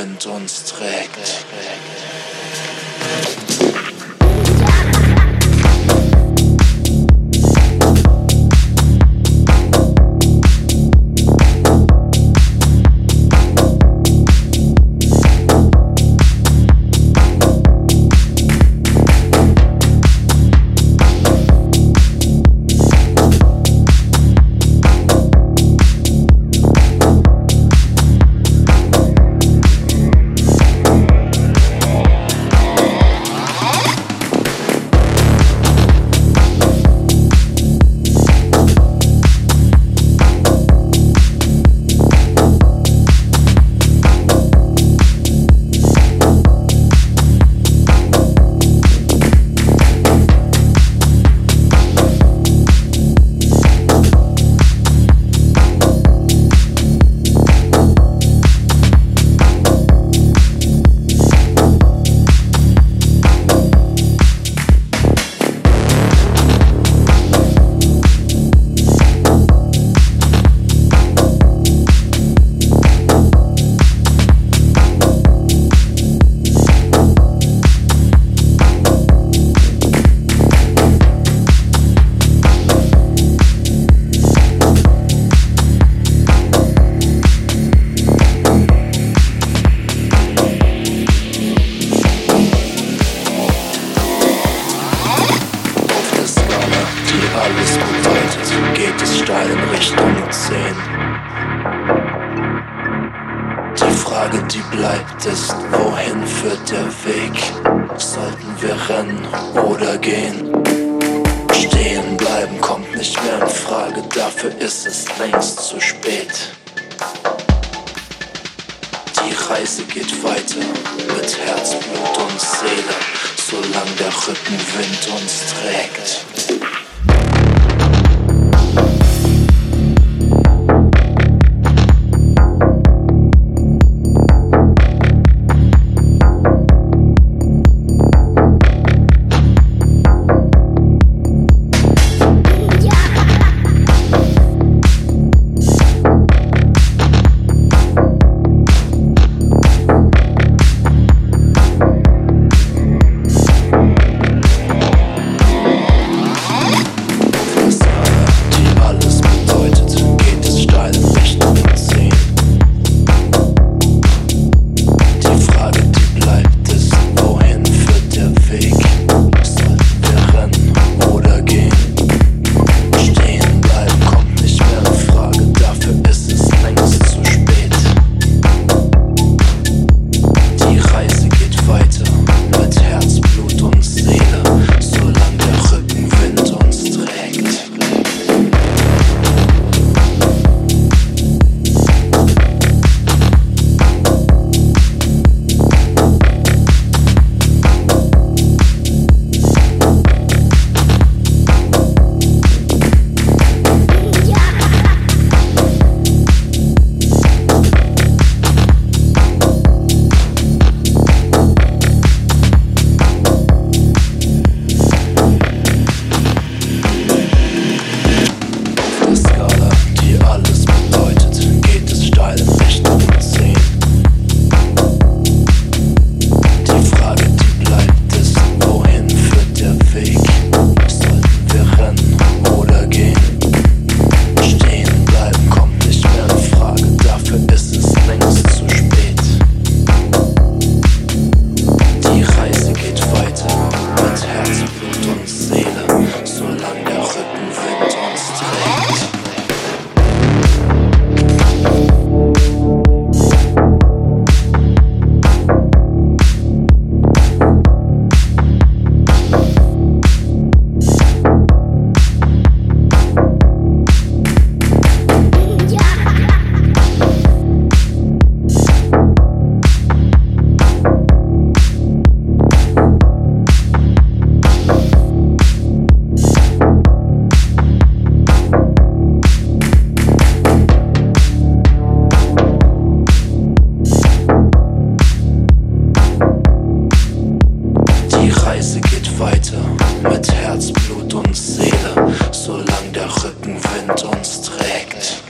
Rückenwind uns trägt. Geht es steil in Richtung 10. Die Frage, die bleibt, ist, wohin führt der Weg? Sollten wir rennen oder gehen? Stehen bleiben kommt nicht mehr in Frage, dafür ist es längst zu spät. Die Reise geht weiter mit Herzblut und Seele, solange der Rückenwind uns trägt. Herzblut und Seele, solange der Rückenwind uns trägt.